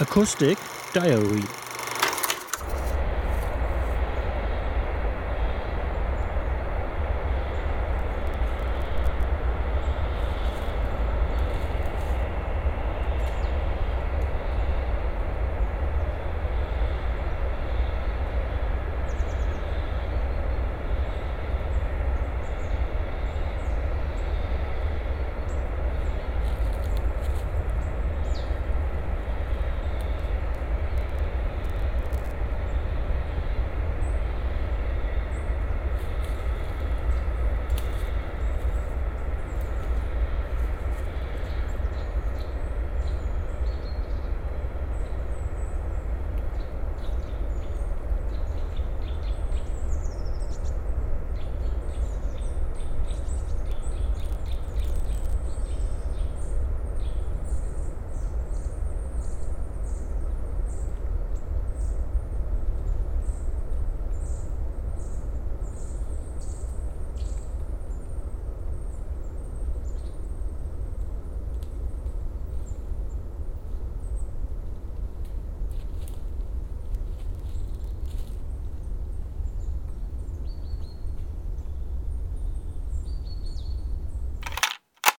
Acoustic Diary.